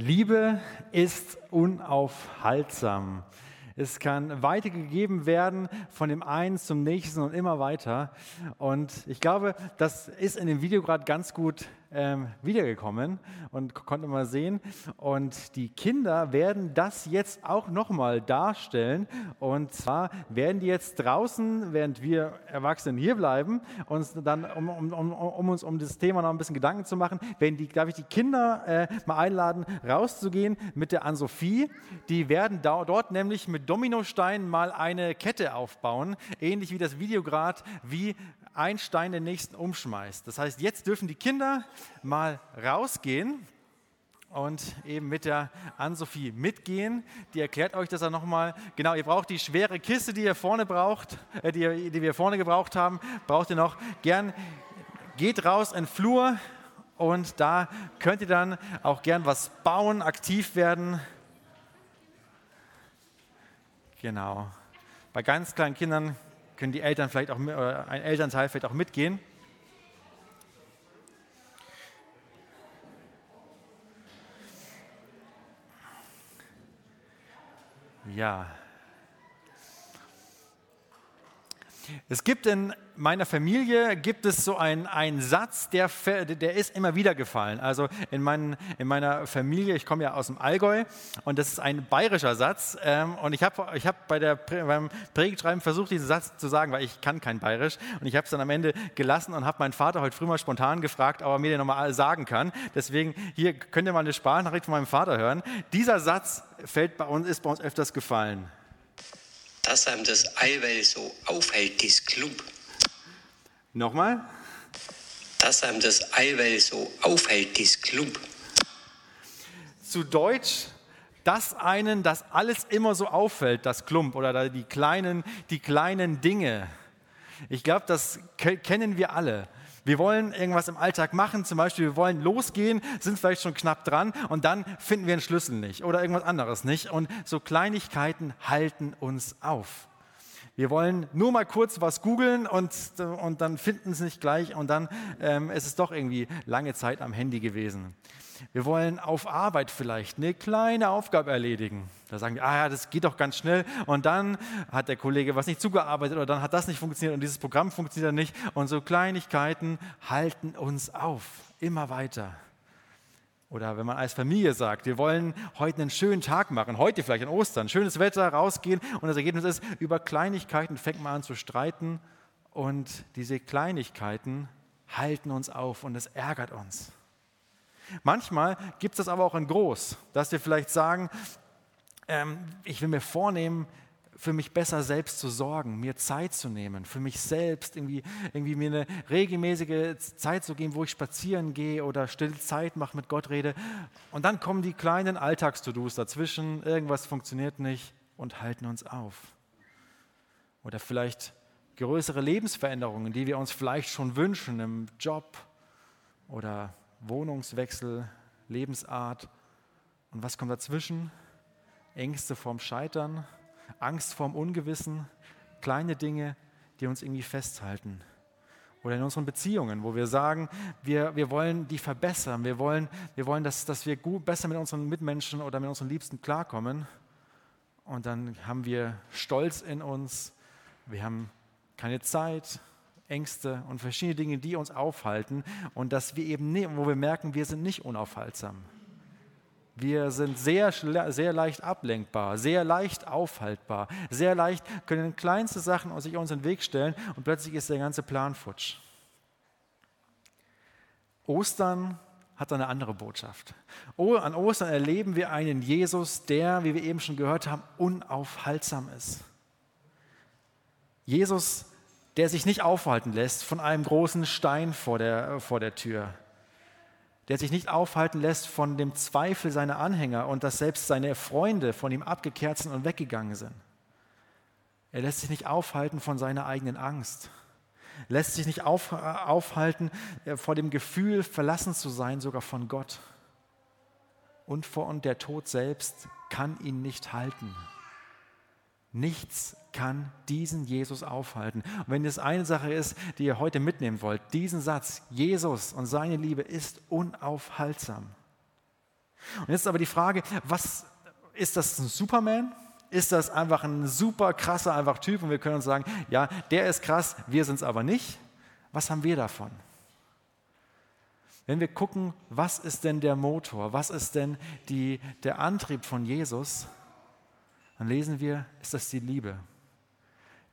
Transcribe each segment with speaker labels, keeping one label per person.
Speaker 1: Liebe ist unaufhaltsam. Es kann weitergegeben werden von dem einen zum nächsten und immer weiter. Und ich glaube, das ist in dem Video gerade ganz gut ähm, wiedergekommen und konnte mal sehen. Und die Kinder werden das jetzt auch nochmal darstellen. Und zwar werden die jetzt draußen, während wir Erwachsenen hier bleiben, uns dann, um, um, um, um uns um das Thema noch ein bisschen Gedanken zu machen, werden die, darf ich die Kinder äh, mal einladen, rauszugehen mit der Ann-Sophie. Die werden da, dort nämlich mit Dominosteinen mal eine Kette aufbauen, ähnlich wie das Video gerade, wie ein Stein den nächsten umschmeißt. Das heißt, jetzt dürfen die Kinder mal rausgehen und eben mit der Ann-Sophie mitgehen. Die erklärt euch das dann nochmal. Genau, ihr braucht die schwere Kiste, die ihr vorne braucht, äh, die, die wir vorne gebraucht haben, braucht ihr noch. Gern geht raus in den Flur und da könnt ihr dann auch gern was bauen, aktiv werden. Genau. Bei ganz kleinen Kindern können die Eltern vielleicht auch, oder ein Elternteil vielleicht auch mitgehen. Ja. Es gibt in meiner Familie gibt es so einen, Satz, der, der ist immer wieder gefallen. Also in, mein, in meiner Familie, ich komme ja aus dem Allgäu und das ist ein bayerischer Satz. Ähm, und ich habe ich hab bei beim Predigtschreiben versucht, diesen Satz zu sagen, weil ich kann kein Bayerisch. Und ich habe es dann am Ende gelassen und habe meinen Vater heute früh mal spontan gefragt, ob er mir den nochmal sagen kann. Deswegen, hier könnt ihr mal eine Sprachnachricht von meinem Vater hören. Dieser Satz fällt bei uns, ist bei uns öfters gefallen.
Speaker 2: Dass einem das Eiweiß so aufhält, das Klump.
Speaker 1: Nochmal?
Speaker 2: Dass einem das Eiweiß so aufhält, das Klump.
Speaker 1: Zu Deutsch, dass einen das alles immer so auffällt, das Klump oder die kleinen, die kleinen Dinge. Ich glaube, das kennen wir alle. Wir wollen irgendwas im Alltag machen, zum Beispiel wir wollen losgehen, sind vielleicht schon knapp dran und dann finden wir einen Schlüssel nicht oder irgendwas anderes nicht. Und so Kleinigkeiten halten uns auf. Wir wollen nur mal kurz was googeln und, und dann finden es nicht gleich und dann ähm, ist es doch irgendwie lange Zeit am Handy gewesen. Wir wollen auf Arbeit vielleicht eine kleine Aufgabe erledigen. Da sagen wir, ah ja, das geht doch ganz schnell. Und dann hat der Kollege was nicht zugearbeitet oder dann hat das nicht funktioniert und dieses Programm funktioniert nicht. Und so Kleinigkeiten halten uns auf, immer weiter. Oder wenn man als Familie sagt, wir wollen heute einen schönen Tag machen, heute vielleicht an Ostern, schönes Wetter, rausgehen und das Ergebnis ist, über Kleinigkeiten fängt man an zu streiten und diese Kleinigkeiten halten uns auf und es ärgert uns. Manchmal gibt es das aber auch in groß, dass wir vielleicht sagen, ähm, ich will mir vornehmen, für mich besser selbst zu sorgen, mir Zeit zu nehmen, für mich selbst irgendwie, irgendwie mir eine regelmäßige Zeit zu geben, wo ich spazieren gehe oder stille Zeit mache, mit Gott rede. Und dann kommen die kleinen Alltags-To-Dos dazwischen, irgendwas funktioniert nicht und halten uns auf. Oder vielleicht größere Lebensveränderungen, die wir uns vielleicht schon wünschen im Job oder Wohnungswechsel, Lebensart. Und was kommt dazwischen? Ängste vorm Scheitern, Angst vorm Ungewissen, kleine Dinge, die uns irgendwie festhalten. Oder in unseren Beziehungen, wo wir sagen, wir, wir wollen die verbessern, wir wollen, wir wollen dass, dass wir gut, besser mit unseren Mitmenschen oder mit unseren Liebsten klarkommen. Und dann haben wir Stolz in uns, wir haben keine Zeit, Ängste und verschiedene Dinge, die uns aufhalten und dass wir eben, nicht, wo wir merken, wir sind nicht unaufhaltsam. Wir sind sehr, sehr leicht ablenkbar, sehr leicht aufhaltbar, sehr leicht können kleinste Sachen sich uns in den Weg stellen und plötzlich ist der ganze Plan futsch. Ostern hat eine andere Botschaft. An Ostern erleben wir einen Jesus, der, wie wir eben schon gehört haben, unaufhaltsam ist. Jesus, der sich nicht aufhalten lässt von einem großen Stein vor der, vor der Tür der sich nicht aufhalten lässt von dem Zweifel seiner Anhänger und dass selbst seine Freunde von ihm abgekehrt sind und weggegangen sind. Er lässt sich nicht aufhalten von seiner eigenen Angst, lässt sich nicht auf, aufhalten äh, vor dem Gefühl, verlassen zu sein, sogar von Gott. Und vor und der Tod selbst kann ihn nicht halten. Nichts kann diesen Jesus aufhalten. Und wenn es eine Sache ist, die ihr heute mitnehmen wollt, diesen Satz, Jesus und seine Liebe ist unaufhaltsam. Und jetzt aber die Frage, was ist das ein Superman? Ist das einfach ein super krasser einfach Typ und wir können uns sagen, ja, der ist krass, wir sind es aber nicht? Was haben wir davon? Wenn wir gucken, was ist denn der Motor, was ist denn die, der Antrieb von Jesus, dann lesen wir, ist das die Liebe.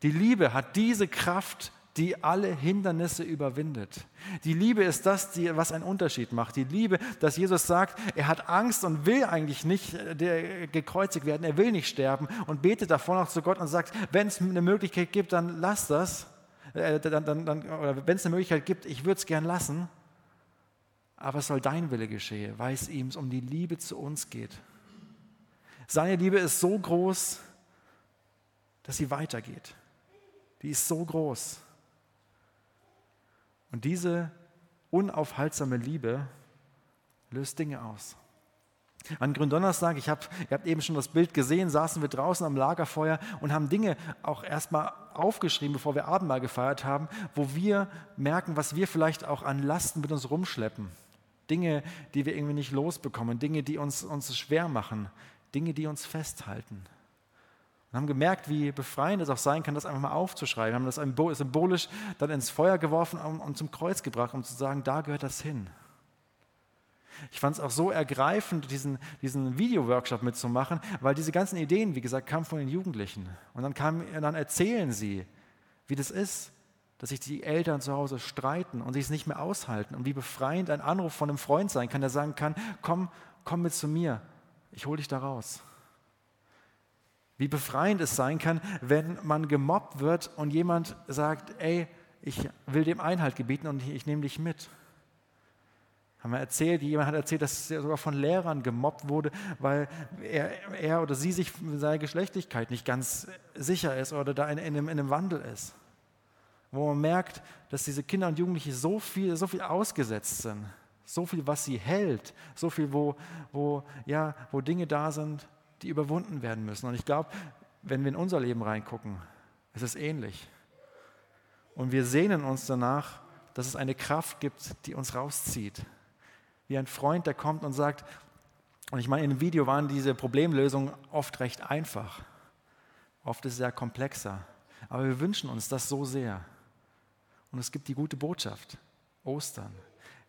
Speaker 1: Die Liebe hat diese Kraft, die alle Hindernisse überwindet. Die Liebe ist das, die, was einen Unterschied macht. Die Liebe, dass Jesus sagt, er hat Angst und will eigentlich nicht äh, gekreuzigt werden, er will nicht sterben und betet davor noch zu Gott und sagt, wenn es eine Möglichkeit gibt, dann lass das. Äh, dann, dann, dann, oder wenn es eine Möglichkeit gibt, ich würde es gern lassen, aber es soll dein Wille geschehen, weil es ihm um die Liebe zu uns geht. Seine Liebe ist so groß, dass sie weitergeht. Die ist so groß. Und diese unaufhaltsame Liebe löst Dinge aus. An Gründonnerstag, ich hab, ihr habt eben schon das Bild gesehen, saßen wir draußen am Lagerfeuer und haben Dinge auch erstmal aufgeschrieben, bevor wir Abendmahl gefeiert haben, wo wir merken, was wir vielleicht auch an Lasten mit uns rumschleppen. Dinge, die wir irgendwie nicht losbekommen, Dinge, die uns, uns schwer machen, Dinge, die uns festhalten. Und haben gemerkt, wie befreiend es auch sein kann, das einfach mal aufzuschreiben. Wir haben das symbolisch dann ins Feuer geworfen und zum Kreuz gebracht, um zu sagen, da gehört das hin. Ich fand es auch so ergreifend, diesen, diesen Video-Workshop mitzumachen, weil diese ganzen Ideen, wie gesagt, kamen von den Jugendlichen. Und dann, kam, dann erzählen sie, wie das ist, dass sich die Eltern zu Hause streiten und sich es nicht mehr aushalten. Und wie befreiend ein Anruf von einem Freund sein kann, der sagen kann, komm, komm mit zu mir, ich hole dich da raus. Wie befreiend es sein kann, wenn man gemobbt wird und jemand sagt, ey, ich will dem Einhalt gebieten und ich, nehme dich mit. Haben wir erzählt, jemand hat erzählt, dass er sogar von Lehrern gemobbt wurde, weil er, er oder sie sich seiner Geschlechtlichkeit nicht ganz sicher ist oder da in, in, einem, in einem Wandel ist. Wo man merkt, dass diese Kinder und Jugendliche so viel, so viel ausgesetzt sind, so viel, was sie hält, so viel, wo, wo, ja, wo Dinge da sind, die überwunden werden müssen. Und ich glaube, wenn wir in unser Leben reingucken, ist es ähnlich. Und wir sehnen uns danach, dass es eine Kraft gibt, die uns rauszieht. Wie ein Freund, der kommt und sagt, und ich meine, in dem Video waren diese Problemlösungen oft recht einfach. Oft ist es sehr komplexer. Aber wir wünschen uns das so sehr. Und es gibt die gute Botschaft, Ostern.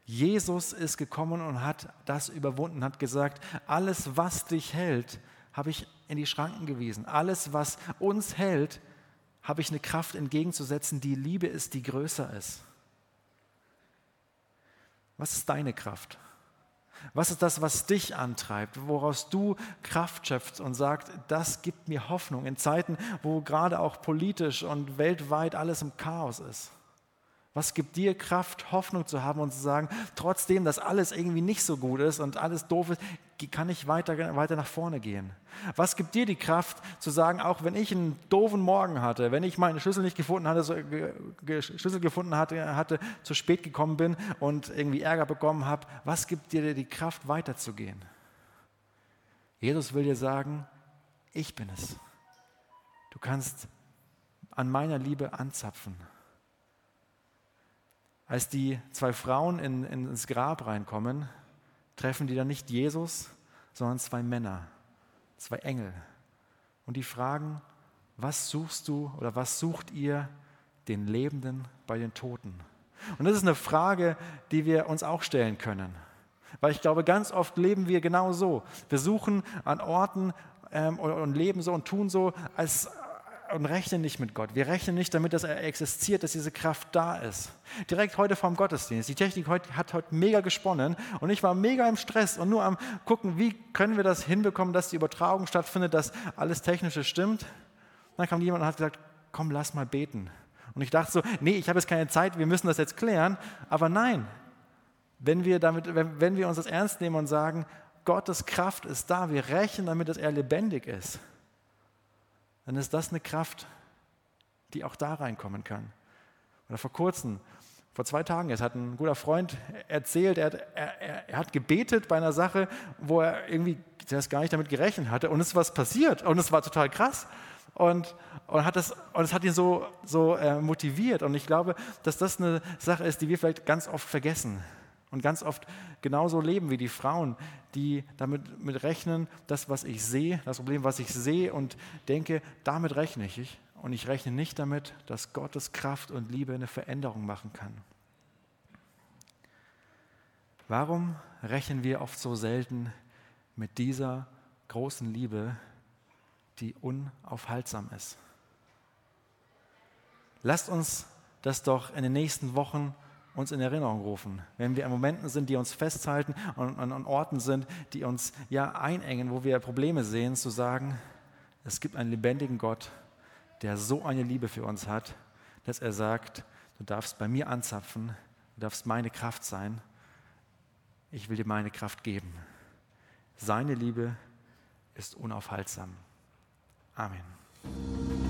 Speaker 1: Jesus ist gekommen und hat das überwunden, hat gesagt, alles, was dich hält, habe ich in die Schranken gewiesen. Alles, was uns hält, habe ich eine Kraft entgegenzusetzen, die Liebe ist, die größer ist. Was ist deine Kraft? Was ist das, was dich antreibt, woraus du Kraft schöpfst und sagst, das gibt mir Hoffnung in Zeiten, wo gerade auch politisch und weltweit alles im Chaos ist? Was gibt dir Kraft, Hoffnung zu haben und zu sagen, trotzdem, dass alles irgendwie nicht so gut ist und alles doof ist, kann ich weiter, weiter nach vorne gehen? Was gibt dir die Kraft zu sagen, auch wenn ich einen doofen Morgen hatte, wenn ich meine Schlüssel nicht gefunden hatte, so, Schlüssel gefunden hatte, hatte, zu spät gekommen bin und irgendwie Ärger bekommen habe, was gibt dir die Kraft, weiterzugehen? Jesus will dir sagen, ich bin es. Du kannst an meiner Liebe anzapfen. Als die zwei Frauen in, in, ins Grab reinkommen, treffen die dann nicht Jesus, sondern zwei Männer, zwei Engel. Und die fragen, was suchst du oder was sucht ihr den Lebenden bei den Toten? Und das ist eine Frage, die wir uns auch stellen können. Weil ich glaube, ganz oft leben wir genau so. Wir suchen an Orten ähm, und, und leben so und tun so, als, und rechnen nicht mit Gott. Wir rechnen nicht damit, dass er existiert, dass diese Kraft da ist. Direkt heute vorm Gottesdienst. Die Technik hat heute mega gesponnen und ich war mega im Stress und nur am gucken, wie können wir das hinbekommen, dass die Übertragung stattfindet, dass alles Technische stimmt. Dann kam jemand und hat gesagt, komm, lass mal beten. Und ich dachte so, nee, ich habe jetzt keine Zeit, wir müssen das jetzt klären. Aber nein, wenn wir, damit, wenn, wenn wir uns das ernst nehmen und sagen, Gottes Kraft ist da, wir rechnen damit, dass er lebendig ist dann ist das eine Kraft, die auch da reinkommen kann. Oder vor kurzem, vor zwei Tagen, es hat ein guter Freund erzählt, er hat, er, er hat gebetet bei einer Sache, wo er irgendwie zuerst gar nicht damit gerechnet hatte und es ist was passiert und es war total krass. Und, und, hat das, und es hat ihn so, so äh, motiviert. Und ich glaube, dass das eine Sache ist, die wir vielleicht ganz oft vergessen. Und ganz oft genauso leben wie die Frauen, die damit mit rechnen, das, was ich sehe, das Problem, was ich sehe und denke, damit rechne ich. Und ich rechne nicht damit, dass Gottes Kraft und Liebe eine Veränderung machen kann. Warum rechnen wir oft so selten mit dieser großen Liebe, die unaufhaltsam ist? Lasst uns das doch in den nächsten Wochen uns in Erinnerung rufen. Wenn wir an Momenten sind, die uns festhalten und an Orten sind, die uns ja einengen, wo wir Probleme sehen, zu sagen, es gibt einen lebendigen Gott, der so eine Liebe für uns hat, dass er sagt, du darfst bei mir anzapfen, du darfst meine Kraft sein, ich will dir meine Kraft geben. Seine Liebe ist unaufhaltsam. Amen.